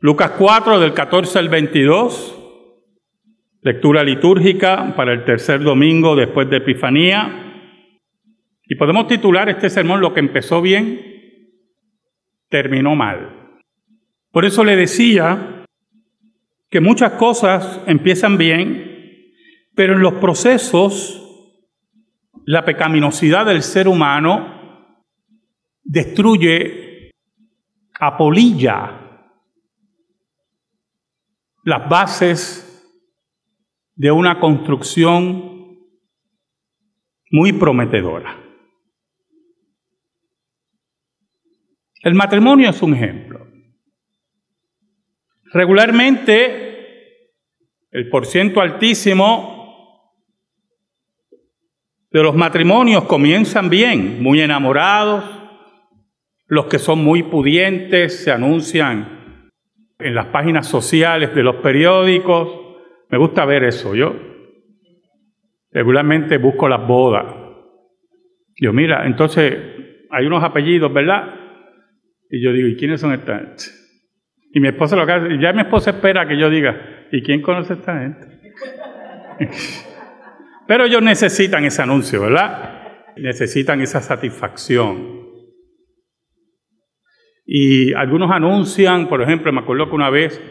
Lucas 4 del 14 al 22, lectura litúrgica para el tercer domingo después de Epifanía. Y podemos titular este sermón Lo que empezó bien, terminó mal. Por eso le decía que muchas cosas empiezan bien, pero en los procesos la pecaminosidad del ser humano destruye, apolilla las bases de una construcción muy prometedora. El matrimonio es un ejemplo. Regularmente, el porciento altísimo de los matrimonios comienzan bien, muy enamorados. Los que son muy pudientes se anuncian en las páginas sociales de los periódicos. Me gusta ver eso. Yo regularmente busco las bodas. Yo, mira, entonces hay unos apellidos, ¿verdad? Y yo digo, ¿y quiénes son esta gente? Y mi esposa lo que hace, ya mi esposa espera que yo diga, ¿y quién conoce esta gente? Pero ellos necesitan ese anuncio, ¿verdad? Necesitan esa satisfacción. Y algunos anuncian, por ejemplo, me acuerdo que una vez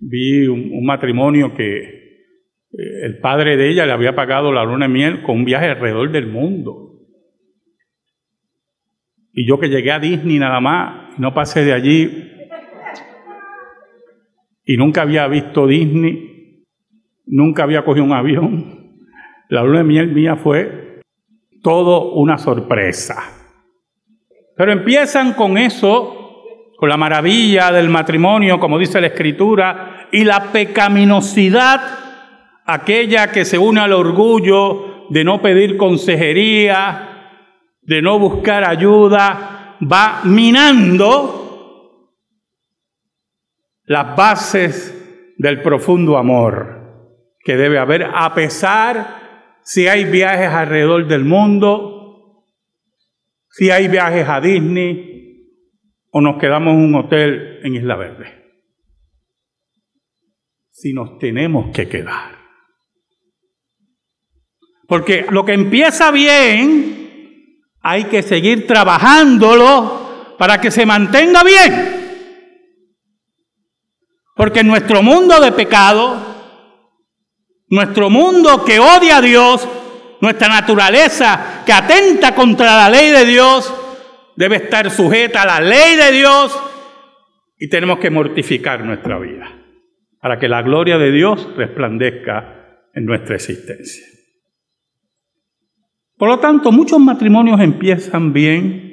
vi un, matrimonio que eh, el padre de ella le había pagado la luna de miel con un viaje alrededor del mundo. Y yo que llegué a Disney nada más, no pasé de allí y nunca había visto Disney, nunca había cogido un avión. La luna de miel mía fue todo una sorpresa. Pero empiezan con eso, con la maravilla del matrimonio, como dice la escritura, y la pecaminosidad, aquella que se une al orgullo de no pedir consejería, de no buscar ayuda, va minando las bases del profundo amor que debe haber, a pesar si hay viajes alrededor del mundo, si hay viajes a Disney o nos quedamos en un hotel en Isla Verde. Si nos tenemos que quedar. Porque lo que empieza bien, hay que seguir trabajándolo para que se mantenga bien. Porque en nuestro mundo de pecado, nuestro mundo que odia a Dios, nuestra naturaleza que atenta contra la ley de Dios, debe estar sujeta a la ley de Dios y tenemos que mortificar nuestra vida para que la gloria de Dios resplandezca en nuestra existencia. Por lo tanto, muchos matrimonios empiezan bien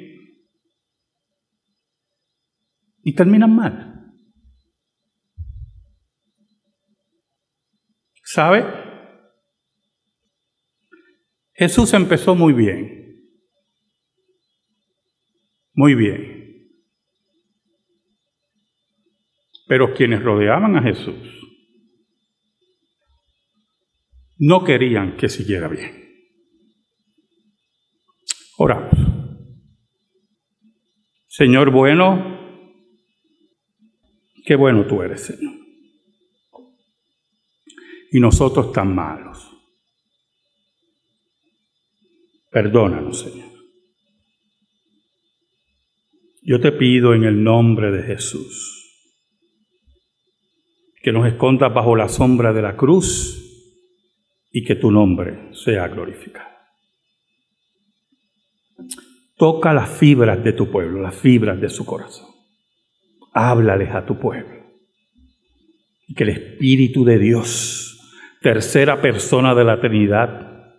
y terminan mal. ¿Sabe? Jesús empezó muy bien. Muy bien. Pero quienes rodeaban a Jesús no querían que siguiera bien. Oramos. Señor bueno, qué bueno tú eres, Señor. Y nosotros tan malos. Perdónanos, Señor. Yo te pido en el nombre de Jesús que nos escondas bajo la sombra de la cruz y que tu nombre sea glorificado. Toca las fibras de tu pueblo, las fibras de su corazón. Háblales a tu pueblo. Y que el Espíritu de Dios, tercera persona de la Trinidad,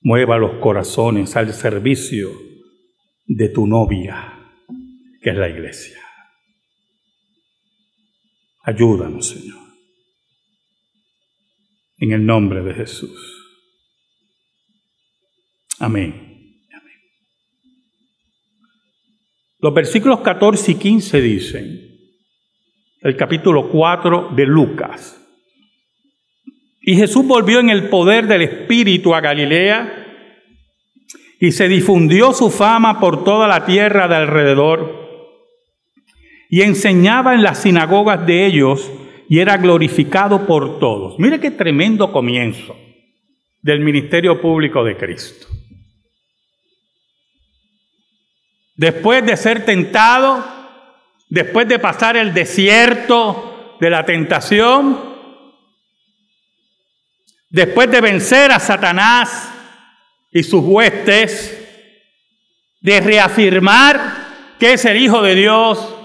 mueva los corazones al servicio de tu novia, que es la iglesia. Ayúdanos, Señor. En el nombre de Jesús. Amén. Los versículos 14 y 15 dicen, el capítulo 4 de Lucas. Y Jesús volvió en el poder del Espíritu a Galilea y se difundió su fama por toda la tierra de alrededor. Y enseñaba en las sinagogas de ellos y era glorificado por todos. Mire qué tremendo comienzo del ministerio público de Cristo. Después de ser tentado, después de pasar el desierto de la tentación, después de vencer a Satanás y sus huestes, de reafirmar que es el Hijo de Dios,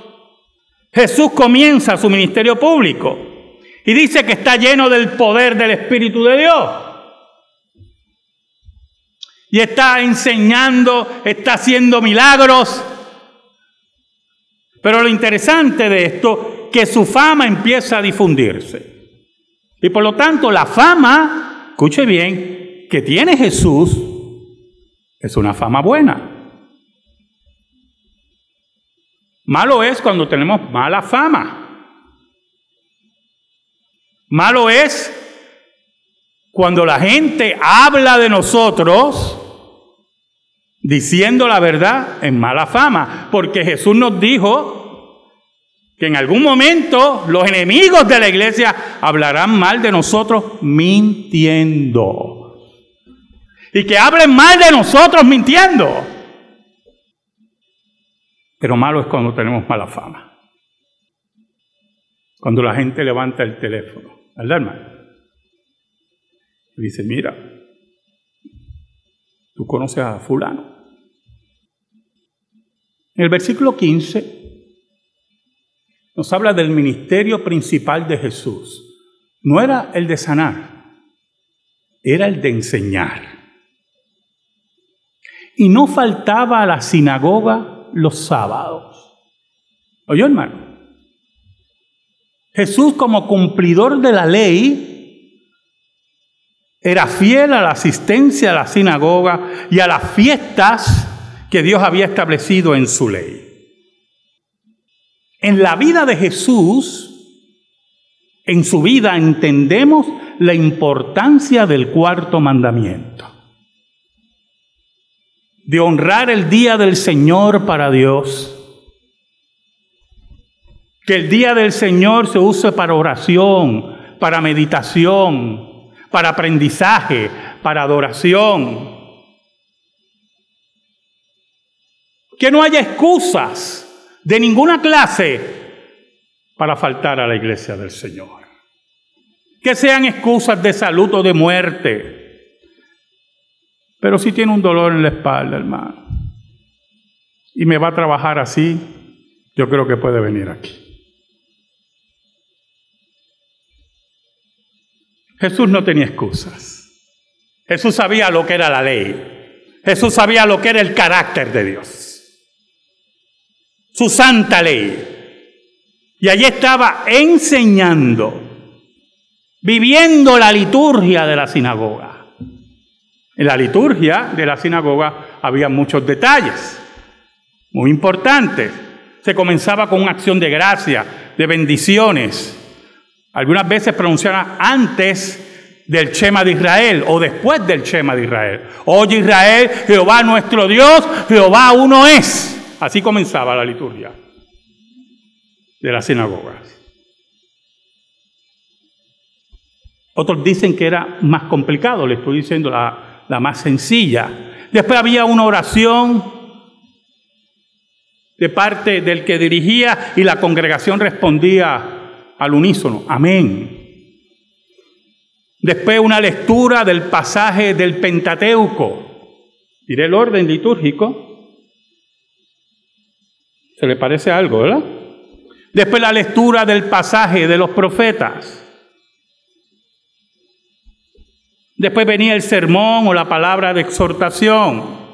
Jesús comienza su ministerio público y dice que está lleno del poder del Espíritu de Dios. Y está enseñando, está haciendo milagros. Pero lo interesante de esto, que su fama empieza a difundirse. Y por lo tanto, la fama, escuche bien, que tiene Jesús es una fama buena. Malo es cuando tenemos mala fama. Malo es cuando la gente habla de nosotros diciendo la verdad en mala fama, porque Jesús nos dijo que en algún momento los enemigos de la iglesia hablarán mal de nosotros mintiendo. Y que hablen mal de nosotros mintiendo. Pero malo es cuando tenemos mala fama. Cuando la gente levanta el teléfono, ¿verdad, hermano? Dice, mira, tú conoces a fulano. En el versículo 15 nos habla del ministerio principal de Jesús. No era el de sanar, era el de enseñar. Y no faltaba a la sinagoga los sábados. ¿Oyó, hermano? Jesús como cumplidor de la ley era fiel a la asistencia a la sinagoga y a las fiestas que Dios había establecido en su ley. En la vida de Jesús, en su vida entendemos la importancia del cuarto mandamiento de honrar el día del Señor para Dios. Que el día del Señor se use para oración, para meditación, para aprendizaje, para adoración. Que no haya excusas de ninguna clase para faltar a la iglesia del Señor. Que sean excusas de salud o de muerte pero si tiene un dolor en la espalda, hermano, y me va a trabajar así, yo creo que puede venir aquí. Jesús no tenía excusas. Jesús sabía lo que era la ley. Jesús sabía lo que era el carácter de Dios. Su santa ley. Y allí estaba enseñando, viviendo la liturgia de la sinagoga. En la liturgia de la sinagoga había muchos detalles, muy importantes. Se comenzaba con una acción de gracia, de bendiciones. Algunas veces pronunciaban antes del Shema de Israel o después del Shema de Israel. Oye Israel, Jehová nuestro Dios, Jehová uno es. Así comenzaba la liturgia de las sinagogas. Otros dicen que era más complicado, le estoy diciendo la, la más sencilla. Después había una oración de parte del que dirigía y la congregación respondía al unísono, amén. Después una lectura del pasaje del Pentateuco. Diré el orden litúrgico. ¿Se le parece algo, verdad? Después la lectura del pasaje de los profetas. Después venía el sermón o la palabra de exhortación.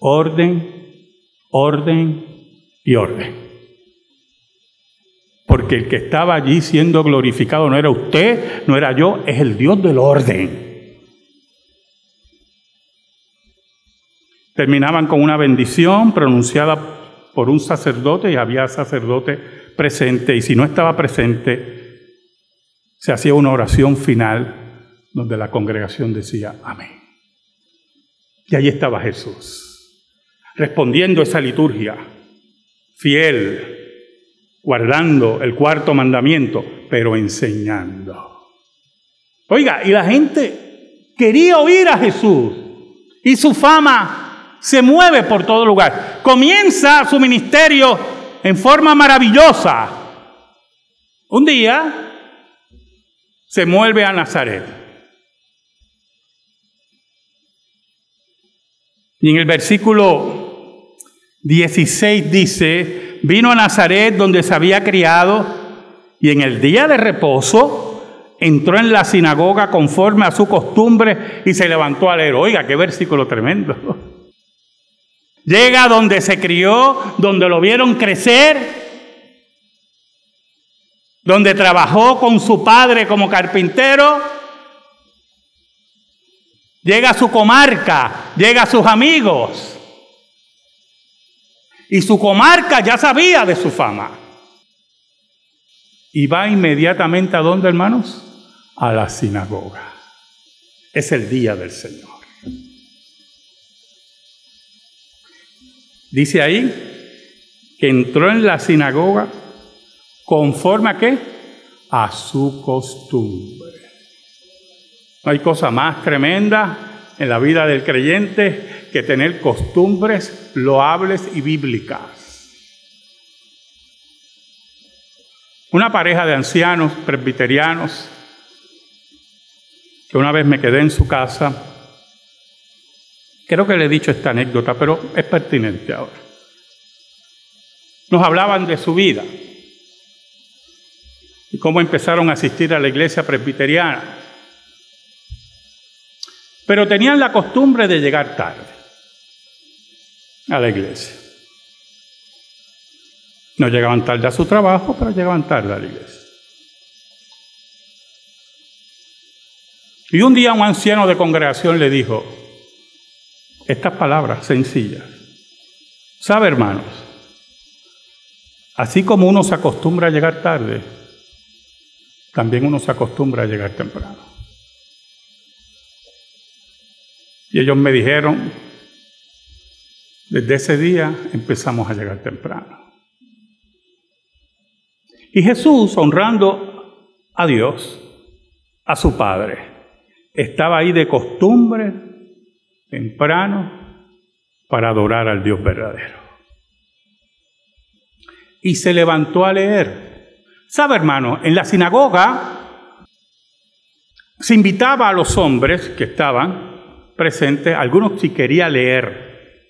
Orden, orden y orden. Porque el que estaba allí siendo glorificado no era usted, no era yo, es el Dios del orden. Terminaban con una bendición pronunciada por un sacerdote y había sacerdote presente y si no estaba presente, se hacía una oración final donde la congregación decía amén. Y allí estaba Jesús, respondiendo esa liturgia, fiel, guardando el cuarto mandamiento, pero enseñando. Oiga, y la gente quería oír a Jesús y su fama se mueve por todo lugar. Comienza su ministerio en forma maravillosa. Un día se mueve a Nazaret. Y en el versículo 16 dice, vino a Nazaret donde se había criado y en el día de reposo entró en la sinagoga conforme a su costumbre y se levantó a leer. Oiga, qué versículo tremendo. Llega donde se crió, donde lo vieron crecer, donde trabajó con su padre como carpintero, llega a su comarca, llega a sus amigos. Y su comarca ya sabía de su fama. Y va inmediatamente a dónde, hermanos? A la sinagoga. Es el día del Señor. Dice ahí que entró en la sinagoga conforme a qué? A su costumbre. No hay cosa más tremenda en la vida del creyente que tener costumbres loables y bíblicas. Una pareja de ancianos presbiterianos que una vez me quedé en su casa, creo que le he dicho esta anécdota, pero es pertinente ahora. Nos hablaban de su vida, y cómo empezaron a asistir a la iglesia presbiteriana. Pero tenían la costumbre de llegar tarde a la iglesia. No llegaban tarde a su trabajo, pero llegaban tarde a la iglesia. Y un día un anciano de congregación le dijo estas palabras sencillas. ¿Sabe, hermanos? Así como uno se acostumbra a llegar tarde, también uno se acostumbra a llegar temprano. Y ellos me dijeron, desde ese día empezamos a llegar temprano. Y Jesús, honrando a Dios, a su Padre, estaba ahí de costumbre, temprano, para adorar al Dios verdadero. Y se levantó a leer Sabe, hermano, en la sinagoga se invitaba a los hombres que estaban presentes, algunos si quería leer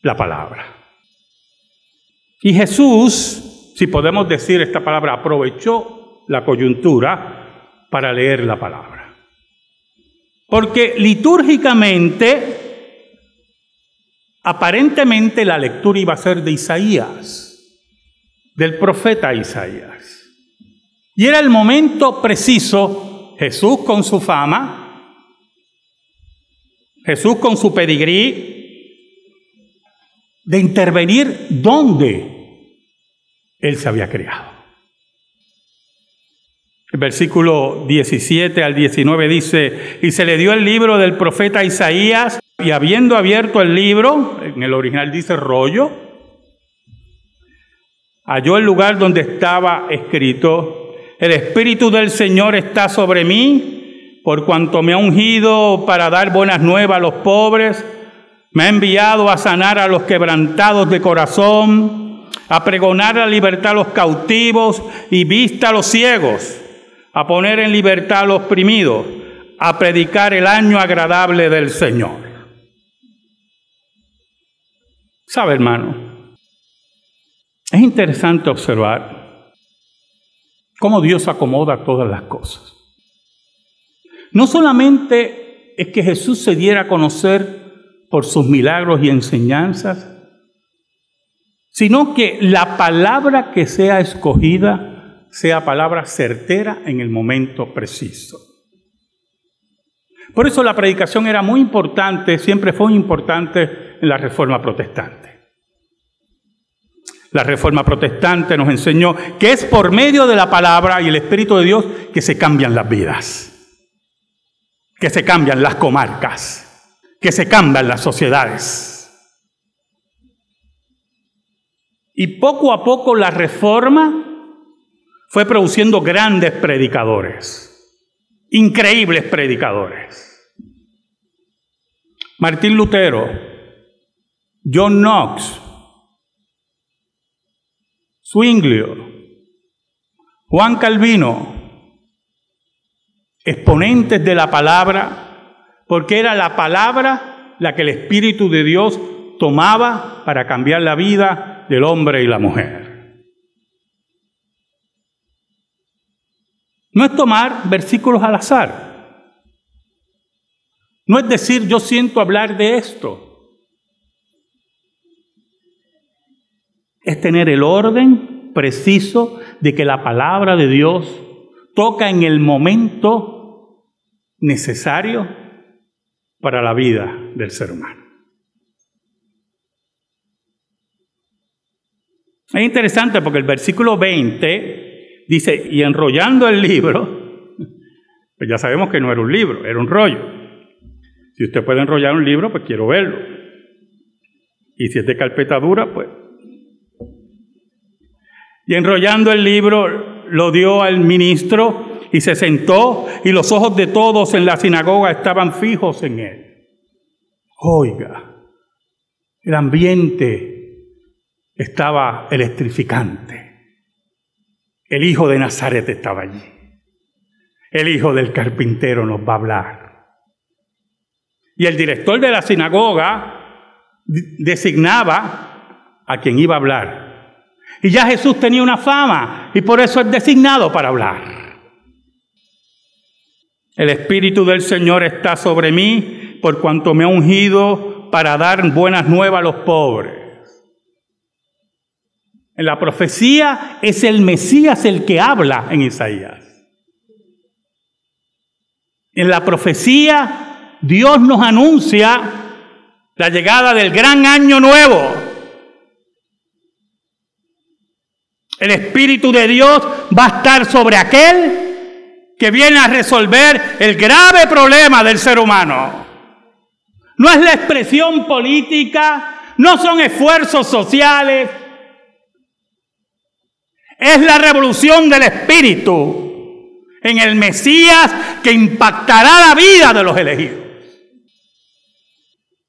la palabra. Y Jesús, si podemos decir esta palabra, aprovechó la coyuntura para leer la palabra. Porque litúrgicamente, aparentemente la lectura iba a ser de Isaías del profeta Isaías. Y era el momento preciso, Jesús con su fama, Jesús con su pedigrí, de intervenir donde él se había creado. El versículo 17 al 19 dice, y se le dio el libro del profeta Isaías, y habiendo abierto el libro, en el original dice rollo, halló el lugar donde estaba escrito, el Espíritu del Señor está sobre mí, por cuanto me ha ungido para dar buenas nuevas a los pobres, me ha enviado a sanar a los quebrantados de corazón, a pregonar la libertad a los cautivos y vista a los ciegos, a poner en libertad a los oprimidos, a predicar el año agradable del Señor. ¿Sabe, hermano? Es interesante observar cómo Dios acomoda todas las cosas. No solamente es que Jesús se diera a conocer por sus milagros y enseñanzas, sino que la palabra que sea escogida sea palabra certera en el momento preciso. Por eso la predicación era muy importante, siempre fue importante en la reforma protestante. La reforma protestante nos enseñó que es por medio de la palabra y el Espíritu de Dios que se cambian las vidas, que se cambian las comarcas, que se cambian las sociedades. Y poco a poco la reforma fue produciendo grandes predicadores, increíbles predicadores. Martín Lutero, John Knox, Juan Calvino, exponentes de la palabra, porque era la palabra la que el Espíritu de Dios tomaba para cambiar la vida del hombre y la mujer. No es tomar versículos al azar. No es decir yo siento hablar de esto. Es tener el orden preciso de que la palabra de Dios toca en el momento necesario para la vida del ser humano. Es interesante porque el versículo 20 dice, y enrollando el libro, pues ya sabemos que no era un libro, era un rollo. Si usted puede enrollar un libro, pues quiero verlo. Y si es de carpeta dura, pues... Y enrollando el libro, lo dio al ministro y se sentó y los ojos de todos en la sinagoga estaban fijos en él. Oiga, el ambiente estaba electrificante. El hijo de Nazaret estaba allí. El hijo del carpintero nos va a hablar. Y el director de la sinagoga designaba a quien iba a hablar. Y ya Jesús tenía una fama y por eso es designado para hablar. El Espíritu del Señor está sobre mí por cuanto me ha ungido para dar buenas nuevas a los pobres en la profecía es el Mesías el que habla en Isaías. En la profecía Dios nos anuncia la llegada del gran año nuevo. El Espíritu de Dios va a estar sobre aquel que viene a resolver el grave problema del ser humano. No es la expresión política, no son esfuerzos sociales, es la revolución del Espíritu en el Mesías que impactará la vida de los elegidos.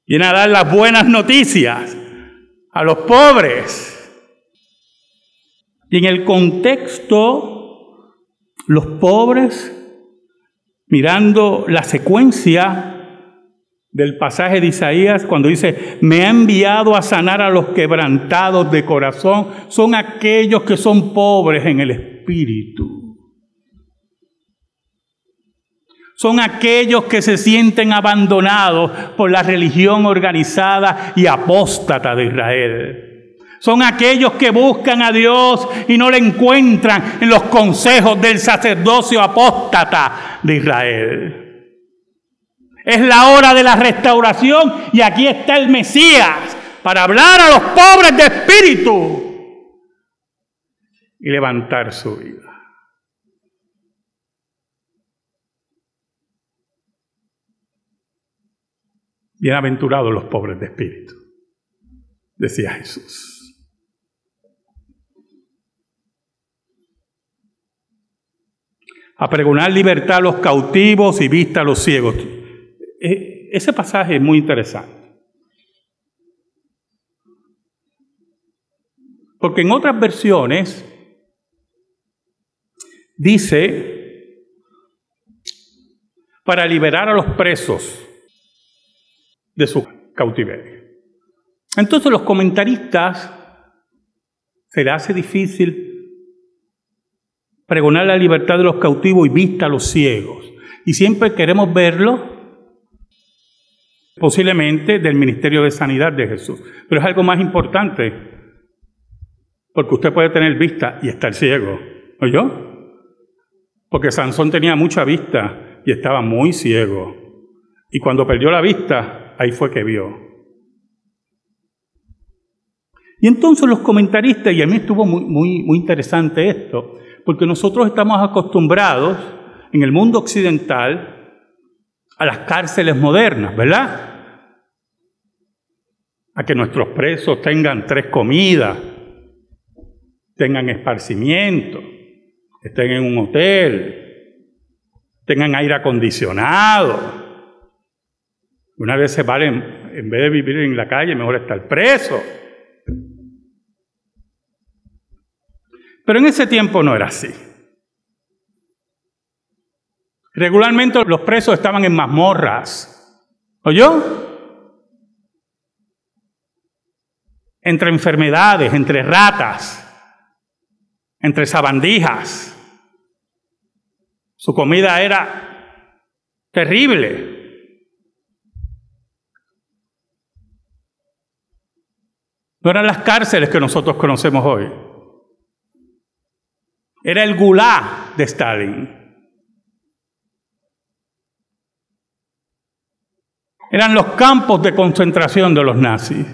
Viene a dar las buenas noticias a los pobres. Y en el contexto, los pobres, mirando la secuencia del pasaje de Isaías cuando dice, me ha enviado a sanar a los quebrantados de corazón, son aquellos que son pobres en el espíritu. Son aquellos que se sienten abandonados por la religión organizada y apóstata de Israel. Son aquellos que buscan a Dios y no le encuentran en los consejos del sacerdocio apóstata de Israel. Es la hora de la restauración y aquí está el Mesías para hablar a los pobres de espíritu y levantar su vida. Bienaventurados los pobres de espíritu, decía Jesús. A pregonar libertad a los cautivos y vista a los ciegos. Eh, ese pasaje es muy interesante. Porque en otras versiones dice para liberar a los presos de su cautiverio. Entonces los comentaristas se le hace difícil pregonar la libertad de los cautivos y vista a los ciegos. Y siempre queremos verlo posiblemente del Ministerio de Sanidad de Jesús. Pero es algo más importante, porque usted puede tener vista y estar ciego, yo? Porque Sansón tenía mucha vista y estaba muy ciego. Y cuando perdió la vista, ahí fue que vio. Y entonces los comentaristas, y a mí estuvo muy, muy, muy interesante esto, porque nosotros estamos acostumbrados en el mundo occidental a las cárceles modernas, ¿verdad? A que nuestros presos tengan tres comidas, tengan esparcimiento, estén en un hotel, tengan aire acondicionado. Una vez se valen, en vez de vivir en la calle, mejor estar preso. Pero en ese tiempo no era así. Regularmente los presos estaban en mazmorras. ¿Oyó? Entre enfermedades, entre ratas, entre sabandijas. Su comida era terrible. No eran las cárceles que nosotros conocemos hoy. Era el gulá de Stalin. Eran los campos de concentración de los nazis.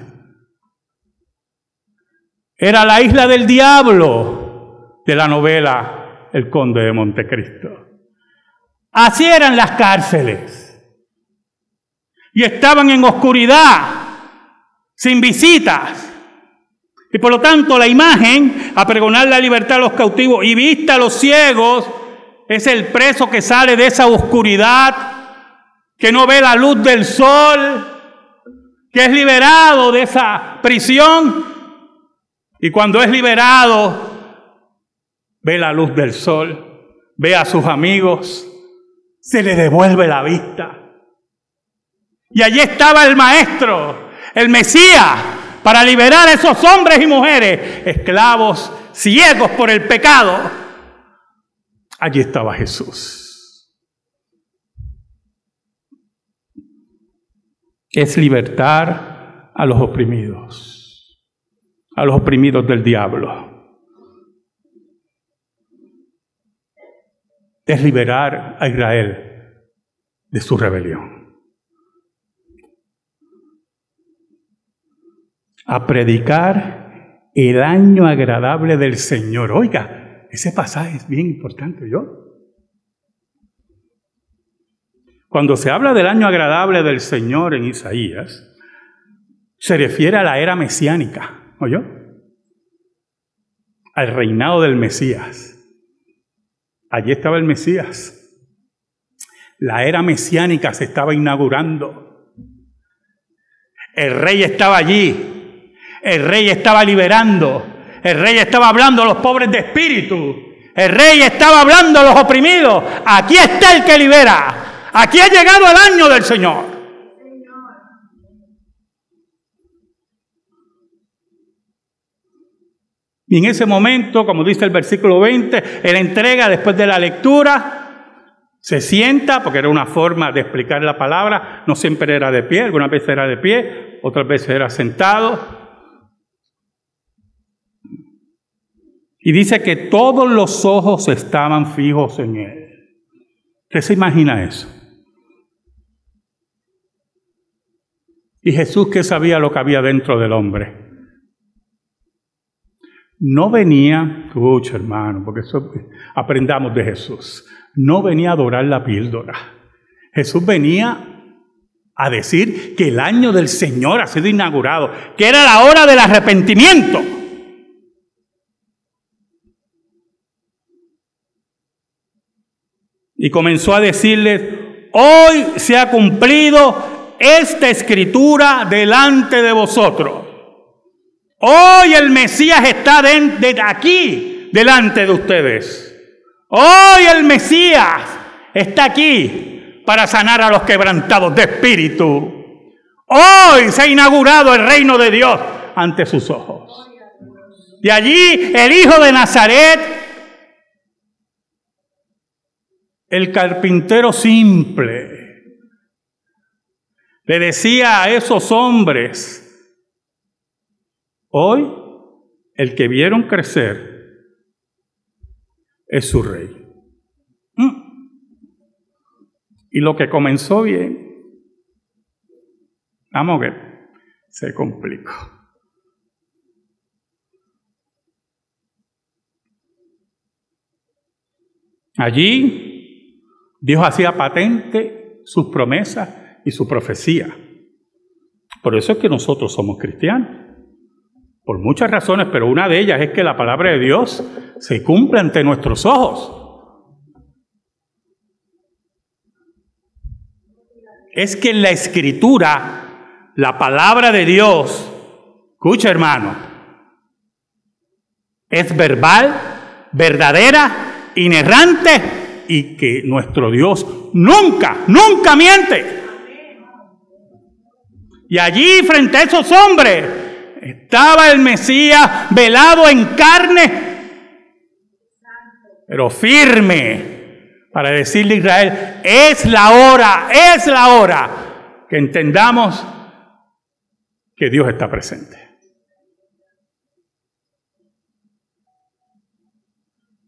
Era la isla del diablo de la novela El Conde de Montecristo. Así eran las cárceles. Y estaban en oscuridad, sin visitas. Y por lo tanto la imagen, a pregonar la libertad a los cautivos y vista a los ciegos, es el preso que sale de esa oscuridad que no ve la luz del sol, que es liberado de esa prisión y cuando es liberado ve la luz del sol, ve a sus amigos, se le devuelve la vista. Y allí estaba el maestro, el Mesías, para liberar a esos hombres y mujeres, esclavos, ciegos por el pecado. Allí estaba Jesús. es libertar a los oprimidos, a los oprimidos del diablo. Es liberar a Israel de su rebelión. A predicar el año agradable del Señor. Oiga, ese pasaje es bien importante, ¿yo? Cuando se habla del año agradable del Señor en Isaías, se refiere a la era mesiánica, ¿oyó? Al reinado del Mesías. Allí estaba el Mesías. La era mesiánica se estaba inaugurando. El rey estaba allí. El rey estaba liberando. El rey estaba hablando a los pobres de espíritu. El rey estaba hablando a los oprimidos. Aquí está el que libera. Aquí ha llegado el año del Señor. Y en ese momento, como dice el versículo 20, él entrega después de la lectura, se sienta, porque era una forma de explicar la palabra, no siempre era de pie, algunas veces era de pie, otras veces era sentado. Y dice que todos los ojos estaban fijos en él. ¿Qué se imagina eso? Y Jesús que sabía lo que había dentro del hombre. No venía, escucha hermano, porque eso aprendamos de Jesús, no venía a adorar la píldora. Jesús venía a decir que el año del Señor ha sido inaugurado, que era la hora del arrepentimiento. Y comenzó a decirles, hoy se ha cumplido esta escritura delante de vosotros. Hoy el Mesías está de, aquí, delante de ustedes. Hoy el Mesías está aquí para sanar a los quebrantados de espíritu. Hoy se ha inaugurado el reino de Dios ante sus ojos. Y allí el hijo de Nazaret, el carpintero simple, le decía a esos hombres, hoy el que vieron crecer es su rey. Mm. Y lo que comenzó bien, vamos a se complicó. Allí Dios hacía patente sus promesas y su profecía. Por eso es que nosotros somos cristianos. Por muchas razones, pero una de ellas es que la palabra de Dios se cumple ante nuestros ojos. Es que en la escritura, la palabra de Dios, escucha hermano, es verbal, verdadera, inerrante y que nuestro Dios nunca, nunca miente. Y allí frente a esos hombres estaba el Mesías velado en carne, pero firme para decirle a Israel, es la hora, es la hora que entendamos que Dios está presente.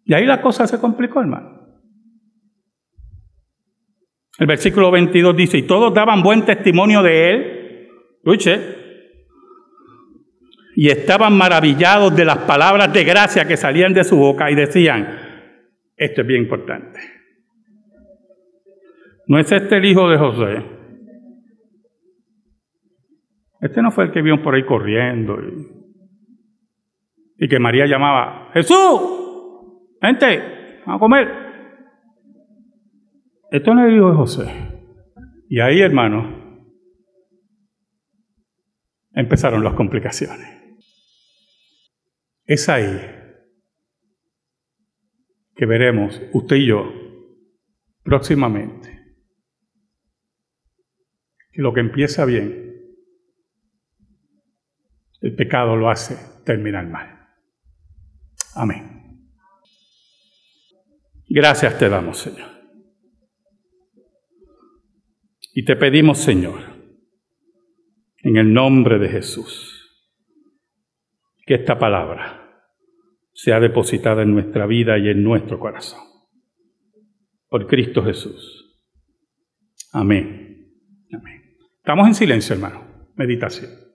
Y ahí la cosa se complicó, hermano. El versículo 22 dice, y todos daban buen testimonio de él, y estaban maravillados de las palabras de gracia que salían de su boca y decían, esto es bien importante, no es este el hijo de José, este no fue el que vio por ahí corriendo y, y que María llamaba, Jesús, gente, vamos a comer. Esto no es el hijo de José. Y ahí, hermano, empezaron las complicaciones. Es ahí que veremos usted y yo próximamente que lo que empieza bien, el pecado lo hace terminar mal. Amén. Gracias te damos, Señor. Y te pedimos, Señor, en el nombre de Jesús, que esta palabra sea depositada en nuestra vida y en nuestro corazón. Por Cristo Jesús. Amén. Amén. Estamos en silencio, hermano. Meditación.